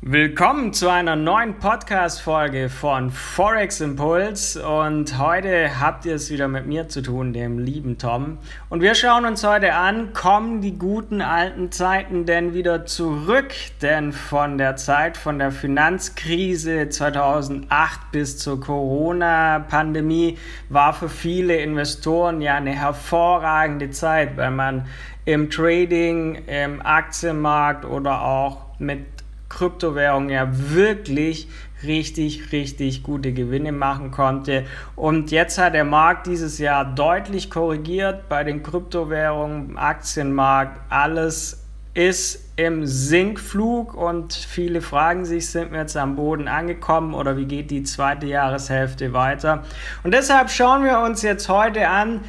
Willkommen zu einer neuen Podcast-Folge von Forex Impulse und heute habt ihr es wieder mit mir zu tun, dem lieben Tom. Und wir schauen uns heute an, kommen die guten alten Zeiten denn wieder zurück? Denn von der Zeit von der Finanzkrise 2008 bis zur Corona-Pandemie war für viele Investoren ja eine hervorragende Zeit, weil man im Trading, im Aktienmarkt oder auch mit Kryptowährung ja wirklich richtig, richtig gute Gewinne machen konnte. Und jetzt hat der Markt dieses Jahr deutlich korrigiert bei den Kryptowährungen, Aktienmarkt. Alles ist im Sinkflug und viele fragen sich, sind wir jetzt am Boden angekommen oder wie geht die zweite Jahreshälfte weiter? Und deshalb schauen wir uns jetzt heute an,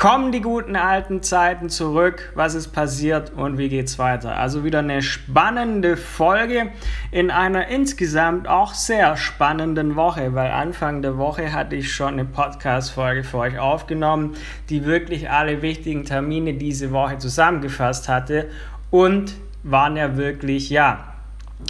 Kommen die guten alten Zeiten zurück? Was ist passiert und wie geht's weiter? Also wieder eine spannende Folge in einer insgesamt auch sehr spannenden Woche, weil Anfang der Woche hatte ich schon eine Podcast-Folge für euch aufgenommen, die wirklich alle wichtigen Termine diese Woche zusammengefasst hatte und waren ja wirklich, ja,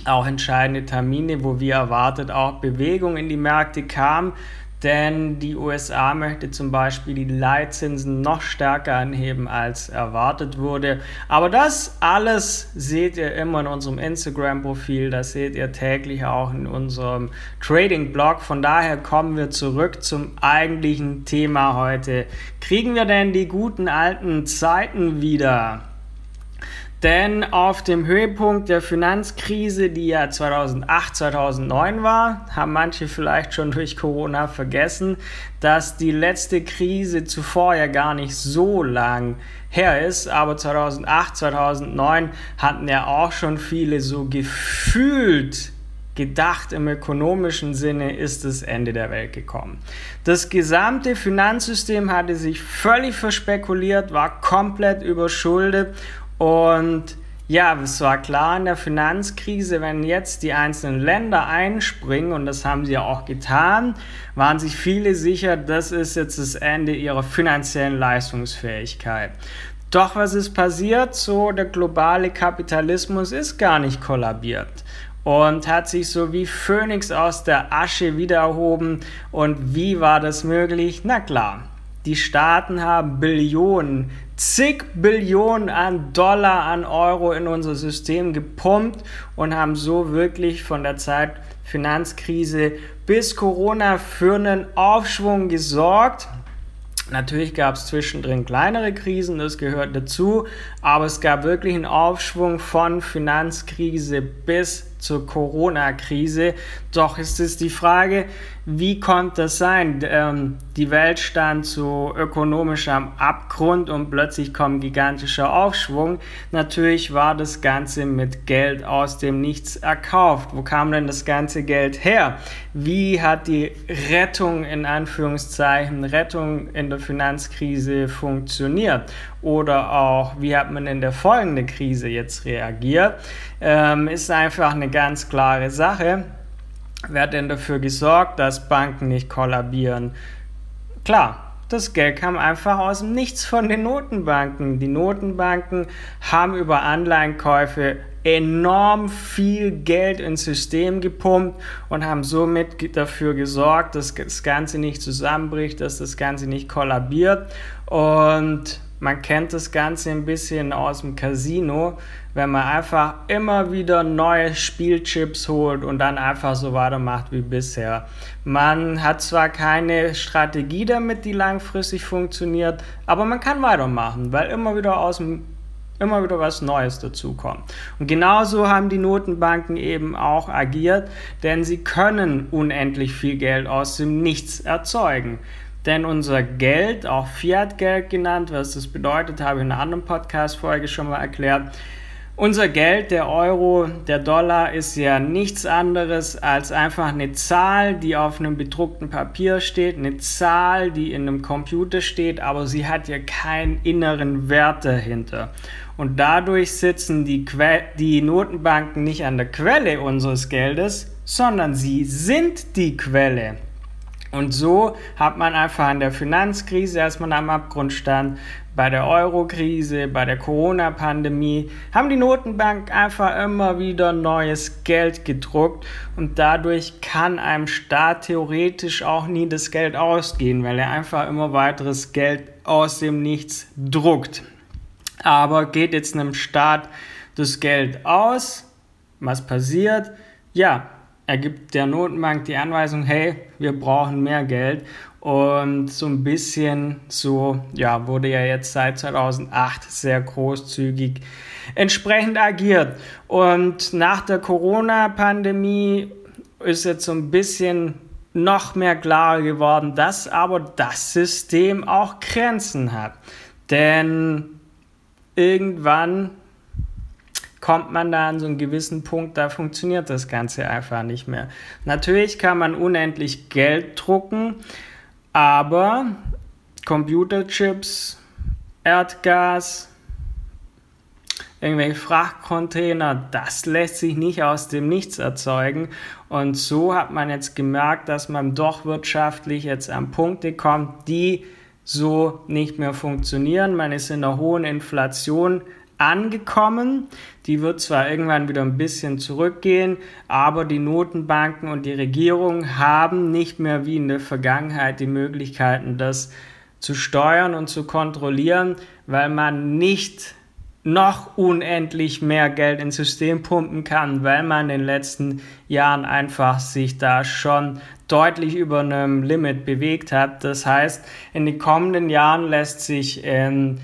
auch entscheidende Termine, wo wir erwartet auch Bewegung in die Märkte kam denn die USA möchte zum Beispiel die Leitzinsen noch stärker anheben als erwartet wurde. Aber das alles seht ihr immer in unserem Instagram-Profil, das seht ihr täglich auch in unserem Trading-Blog. Von daher kommen wir zurück zum eigentlichen Thema heute. Kriegen wir denn die guten alten Zeiten wieder? Denn auf dem Höhepunkt der Finanzkrise, die ja 2008, 2009 war, haben manche vielleicht schon durch Corona vergessen, dass die letzte Krise zuvor ja gar nicht so lang her ist. Aber 2008, 2009 hatten ja auch schon viele so gefühlt gedacht im ökonomischen Sinne ist das Ende der Welt gekommen. Das gesamte Finanzsystem hatte sich völlig verspekuliert, war komplett überschuldet und ja, es war klar in der Finanzkrise, wenn jetzt die einzelnen Länder einspringen, und das haben sie ja auch getan, waren sich viele sicher, das ist jetzt das Ende ihrer finanziellen Leistungsfähigkeit. Doch was ist passiert? So, der globale Kapitalismus ist gar nicht kollabiert und hat sich so wie Phönix aus der Asche wieder erhoben. Und wie war das möglich? Na klar, die Staaten haben Billionen, zig Billionen an Dollar, an Euro in unser System gepumpt und haben so wirklich von der Zeit Finanzkrise bis Corona für einen Aufschwung gesorgt. Natürlich gab es zwischendrin kleinere Krisen, das gehört dazu, aber es gab wirklich einen Aufschwung von Finanzkrise bis zur Corona-Krise. Doch ist es die Frage, wie konnte das sein? Ähm, die Welt stand so ökonomisch am Abgrund und plötzlich kommt gigantischer Aufschwung. Natürlich war das Ganze mit Geld aus dem Nichts erkauft. Wo kam denn das ganze Geld her? Wie hat die Rettung in Anführungszeichen, Rettung in der Finanzkrise funktioniert? Oder auch, wie hat man in der folgenden Krise jetzt reagiert? Ähm, ist einfach eine ganz klare Sache. Wer hat denn dafür gesorgt, dass Banken nicht kollabieren? Klar, das Geld kam einfach aus dem Nichts von den Notenbanken. Die Notenbanken haben über Anleihenkäufe enorm viel Geld ins System gepumpt und haben somit dafür gesorgt, dass das Ganze nicht zusammenbricht, dass das Ganze nicht kollabiert. Und man kennt das Ganze ein bisschen aus dem Casino, wenn man einfach immer wieder neue Spielchips holt und dann einfach so weitermacht wie bisher. Man hat zwar keine Strategie damit, die langfristig funktioniert, aber man kann weitermachen, weil immer wieder aus dem immer wieder was Neues dazukommt. Und genauso haben die Notenbanken eben auch agiert, denn sie können unendlich viel Geld aus dem Nichts erzeugen. Denn unser Geld, auch Fiat-Geld genannt, was das bedeutet, habe ich in einer anderen Podcast-Folge schon mal erklärt. Unser Geld, der Euro, der Dollar, ist ja nichts anderes als einfach eine Zahl, die auf einem bedruckten Papier steht, eine Zahl, die in einem Computer steht, aber sie hat ja keinen inneren Wert dahinter. Und dadurch sitzen die, que die Notenbanken nicht an der Quelle unseres Geldes, sondern sie sind die Quelle Und so hat man einfach in der Finanzkrise, als man am Abgrund stand, bei der Euro-Krise, bei der Corona-Pandemie, haben die Notenbank einfach immer wieder neues Geld gedruckt und dadurch kann einem Staat theoretisch auch nie das Geld ausgehen, weil er einfach immer weiteres Geld aus dem Nichts druckt. Aber geht jetzt einem Staat das Geld aus, was passiert? Ja, er gibt der Notenbank die Anweisung, hey, wir brauchen mehr Geld. Und so ein bisschen so, ja, wurde ja jetzt seit 2008 sehr großzügig entsprechend agiert. Und nach der Corona-Pandemie ist jetzt so ein bisschen noch mehr klar geworden, dass aber das System auch Grenzen hat. Denn irgendwann kommt man da an so einen gewissen Punkt, da funktioniert das Ganze einfach nicht mehr. Natürlich kann man unendlich Geld drucken, aber Computerchips, Erdgas, irgendwelche Frachtcontainer, das lässt sich nicht aus dem Nichts erzeugen. Und so hat man jetzt gemerkt, dass man doch wirtschaftlich jetzt an Punkte kommt, die so nicht mehr funktionieren. Man ist in einer hohen Inflation angekommen. Die wird zwar irgendwann wieder ein bisschen zurückgehen, aber die Notenbanken und die Regierung haben nicht mehr wie in der Vergangenheit die Möglichkeiten, das zu steuern und zu kontrollieren, weil man nicht noch unendlich mehr Geld ins System pumpen kann, weil man in den letzten Jahren einfach sich da schon deutlich über einem Limit bewegt hat. Das heißt, in den kommenden Jahren lässt sich in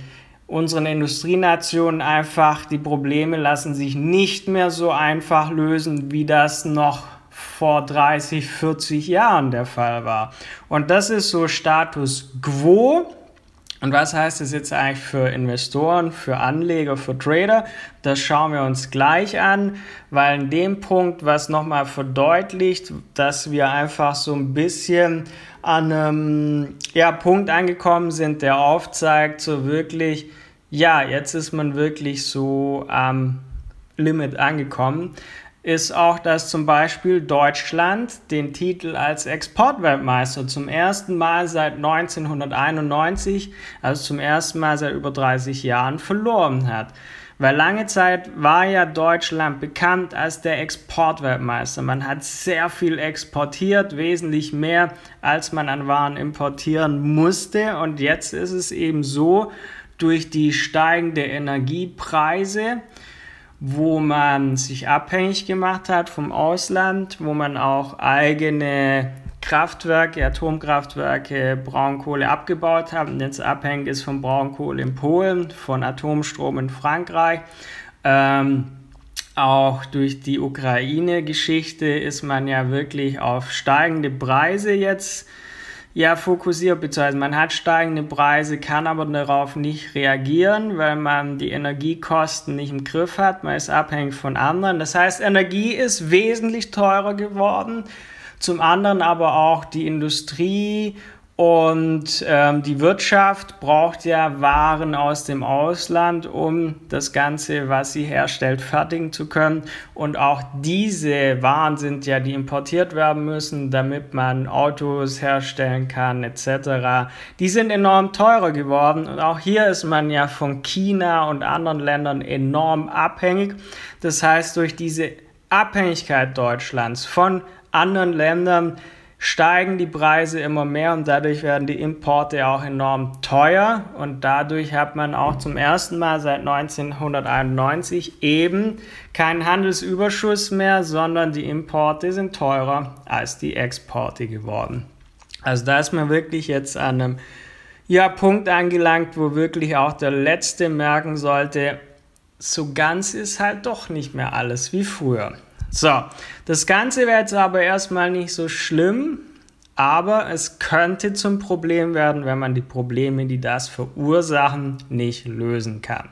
unseren Industrienationen einfach, die Probleme lassen sich nicht mehr so einfach lösen, wie das noch vor 30, 40 Jahren der Fall war. Und das ist so Status quo. Und was heißt das jetzt eigentlich für Investoren, für Anleger, für Trader? Das schauen wir uns gleich an, weil in dem Punkt, was nochmal verdeutlicht, dass wir einfach so ein bisschen an einem ja, Punkt angekommen sind, der aufzeigt, so wirklich, ja, jetzt ist man wirklich so am Limit angekommen ist auch, dass zum Beispiel Deutschland den Titel als Exportweltmeister zum ersten Mal seit 1991, also zum ersten Mal seit über 30 Jahren, verloren hat. Weil lange Zeit war ja Deutschland bekannt als der Exportweltmeister. Man hat sehr viel exportiert, wesentlich mehr, als man an Waren importieren musste. Und jetzt ist es eben so, durch die steigende Energiepreise, wo man sich abhängig gemacht hat vom Ausland, wo man auch eigene Kraftwerke, Atomkraftwerke, Braunkohle abgebaut hat und jetzt abhängig ist von Braunkohle in Polen, von Atomstrom in Frankreich. Ähm, auch durch die Ukraine-Geschichte ist man ja wirklich auf steigende Preise jetzt ja fokussiert, beziehungsweise man hat steigende Preise, kann aber darauf nicht reagieren, weil man die Energiekosten nicht im Griff hat, man ist abhängig von anderen. Das heißt, Energie ist wesentlich teurer geworden. Zum anderen aber auch die Industrie und ähm, die Wirtschaft braucht ja Waren aus dem Ausland, um das Ganze, was sie herstellt, fertigen zu können. Und auch diese Waren sind ja, die importiert werden müssen, damit man Autos herstellen kann, etc. Die sind enorm teurer geworden. Und auch hier ist man ja von China und anderen Ländern enorm abhängig. Das heißt, durch diese Abhängigkeit Deutschlands von anderen Ländern steigen die Preise immer mehr und dadurch werden die Importe auch enorm teuer und dadurch hat man auch zum ersten Mal seit 1991 eben keinen Handelsüberschuss mehr, sondern die Importe sind teurer als die Exporte geworden. Also da ist man wirklich jetzt an einem ja, Punkt angelangt, wo wirklich auch der Letzte merken sollte, so ganz ist halt doch nicht mehr alles wie früher. So, das Ganze wäre jetzt aber erstmal nicht so schlimm, aber es könnte zum Problem werden, wenn man die Probleme, die das verursachen, nicht lösen kann.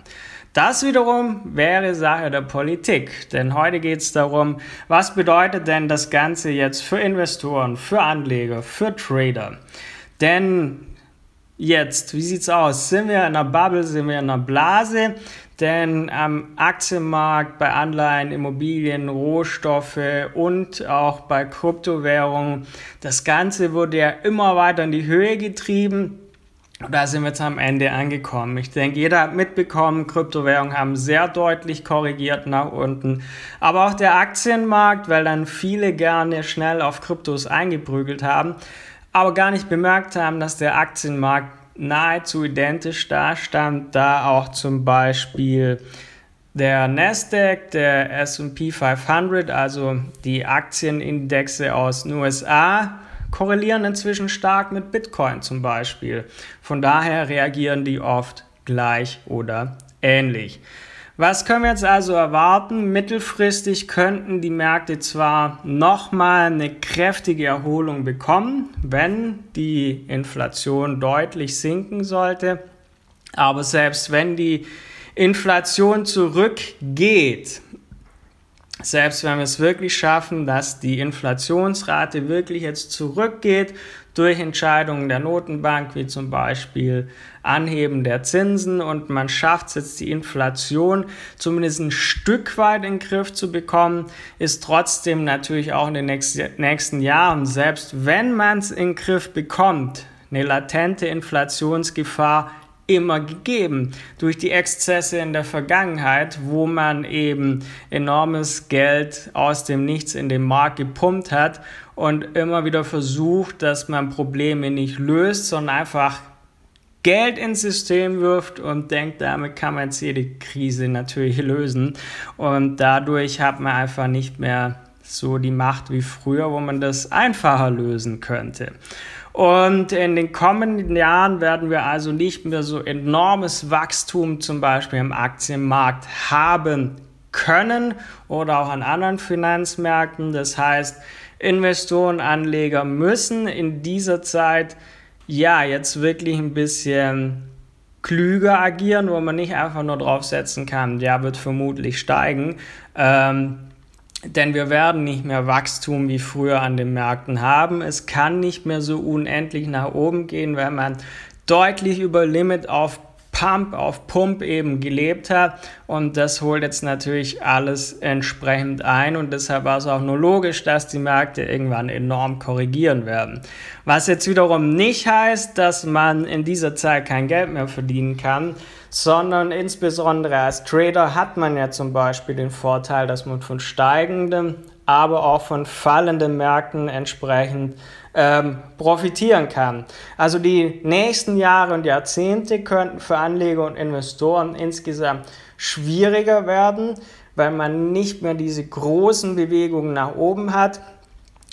Das wiederum wäre Sache der Politik, denn heute geht es darum, was bedeutet denn das Ganze jetzt für Investoren, für Anleger, für Trader? Denn jetzt, wie sieht's aus? Sind wir in einer Bubble, sind wir in einer Blase? Denn am Aktienmarkt, bei Anleihen, Immobilien, Rohstoffe und auch bei Kryptowährungen, das Ganze wurde ja immer weiter in die Höhe getrieben. Da sind wir jetzt am Ende angekommen. Ich denke, jeder hat mitbekommen, Kryptowährungen haben sehr deutlich korrigiert nach unten. Aber auch der Aktienmarkt, weil dann viele gerne schnell auf Kryptos eingeprügelt haben, aber gar nicht bemerkt haben, dass der Aktienmarkt nahezu identisch dastand, da auch zum Beispiel der Nasdaq, der S&P 500, also die Aktienindexe aus den USA, korrelieren inzwischen stark mit Bitcoin zum Beispiel. Von daher reagieren die oft gleich oder ähnlich. Was können wir jetzt also erwarten? Mittelfristig könnten die Märkte zwar nochmal eine kräftige Erholung bekommen, wenn die Inflation deutlich sinken sollte, aber selbst wenn die Inflation zurückgeht, selbst wenn wir es wirklich schaffen, dass die Inflationsrate wirklich jetzt zurückgeht durch Entscheidungen der Notenbank, wie zum Beispiel Anheben der Zinsen. Und man schafft es jetzt die Inflation zumindest ein Stück weit in den Griff zu bekommen, ist trotzdem natürlich auch in den nächsten Jahren, selbst wenn man es in den Griff bekommt, eine latente Inflationsgefahr immer gegeben. Durch die Exzesse in der Vergangenheit, wo man eben enormes Geld aus dem Nichts in den Markt gepumpt hat und immer wieder versucht, dass man Probleme nicht löst, sondern einfach Geld ins System wirft und denkt, damit kann man jetzt jede Krise natürlich lösen. Und dadurch hat man einfach nicht mehr so die Macht wie früher, wo man das einfacher lösen könnte. Und in den kommenden Jahren werden wir also nicht mehr so enormes Wachstum zum Beispiel im Aktienmarkt haben können oder auch an anderen Finanzmärkten. Das heißt, Investoren, Anleger müssen in dieser Zeit ja jetzt wirklich ein bisschen klüger agieren, wo man nicht einfach nur drauf setzen kann, der wird vermutlich steigen. Ähm, denn wir werden nicht mehr Wachstum wie früher an den Märkten haben. Es kann nicht mehr so unendlich nach oben gehen, wenn man deutlich über Limit auf Pump auf Pump eben gelebt hat und das holt jetzt natürlich alles entsprechend ein und deshalb war es auch nur logisch, dass die Märkte irgendwann enorm korrigieren werden. Was jetzt wiederum nicht heißt, dass man in dieser Zeit kein Geld mehr verdienen kann, sondern insbesondere als Trader hat man ja zum Beispiel den Vorteil, dass man von steigenden, aber auch von fallenden Märkten entsprechend ähm, profitieren kann. Also die nächsten Jahre und Jahrzehnte könnten für Anleger und Investoren insgesamt schwieriger werden, weil man nicht mehr diese großen Bewegungen nach oben hat.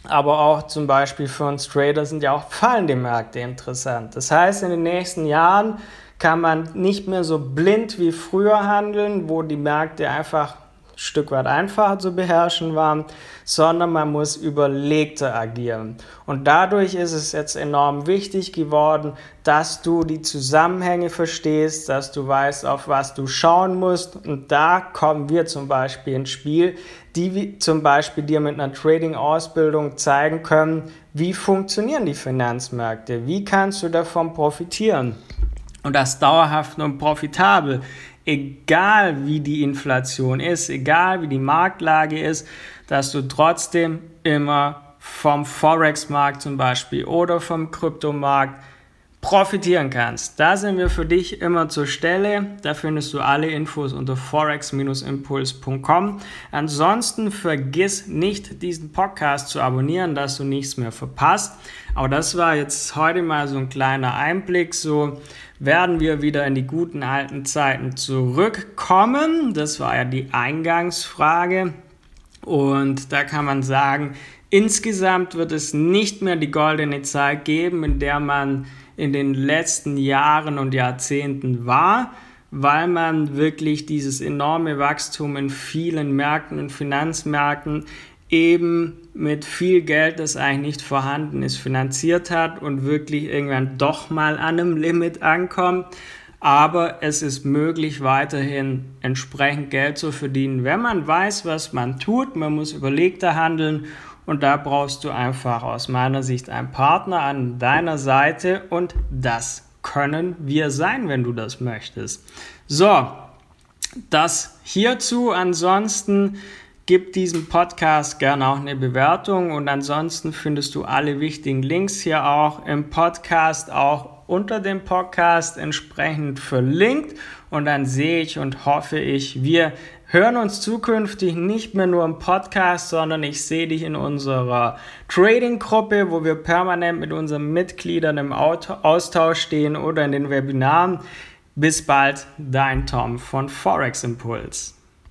Aber auch zum Beispiel für uns Trader sind ja auch fallende Märkte interessant. Das heißt, in den nächsten Jahren kann man nicht mehr so blind wie früher handeln, wo die Märkte einfach Stück weit einfacher zu beherrschen waren, sondern man muss überlegter agieren. Und dadurch ist es jetzt enorm wichtig geworden, dass du die Zusammenhänge verstehst, dass du weißt, auf was du schauen musst. Und da kommen wir zum Beispiel ins Spiel, die zum Beispiel dir mit einer Trading-Ausbildung zeigen können, wie funktionieren die Finanzmärkte, wie kannst du davon profitieren. Und das dauerhaft und profitabel egal wie die Inflation ist, egal wie die Marktlage ist, dass du trotzdem immer vom Forex-Markt zum Beispiel oder vom Kryptomarkt profitieren kannst. Da sind wir für dich immer zur Stelle. Da findest du alle Infos unter forex-impuls.com. Ansonsten vergiss nicht, diesen Podcast zu abonnieren, dass du nichts mehr verpasst. Aber das war jetzt heute mal so ein kleiner Einblick, so werden wir wieder in die guten alten Zeiten zurückkommen. Das war ja die Eingangsfrage. Und da kann man sagen, insgesamt wird es nicht mehr die goldene Zeit geben, in der man in den letzten Jahren und Jahrzehnten war, weil man wirklich dieses enorme Wachstum in vielen Märkten und Finanzmärkten eben mit viel Geld, das eigentlich nicht vorhanden ist, finanziert hat und wirklich irgendwann doch mal an einem Limit ankommt. Aber es ist möglich, weiterhin entsprechend Geld zu verdienen, wenn man weiß, was man tut. Man muss überlegter handeln und da brauchst du einfach aus meiner Sicht einen Partner an deiner Seite und das können wir sein, wenn du das möchtest. So, Das hierzu. Ansonsten gib diesem Podcast gerne auch eine Bewertung und ansonsten findest du alle wichtigen Links hier auch im Podcast, auch unter dem Podcast entsprechend verlinkt und dann sehe ich und hoffe ich, wir hören uns zukünftig nicht mehr nur im Podcast, sondern ich sehe dich in unserer Trading-Gruppe, wo wir permanent mit unseren Mitgliedern im Austausch stehen oder in den Webinaren. Bis bald, dein Tom von Forex Impulse.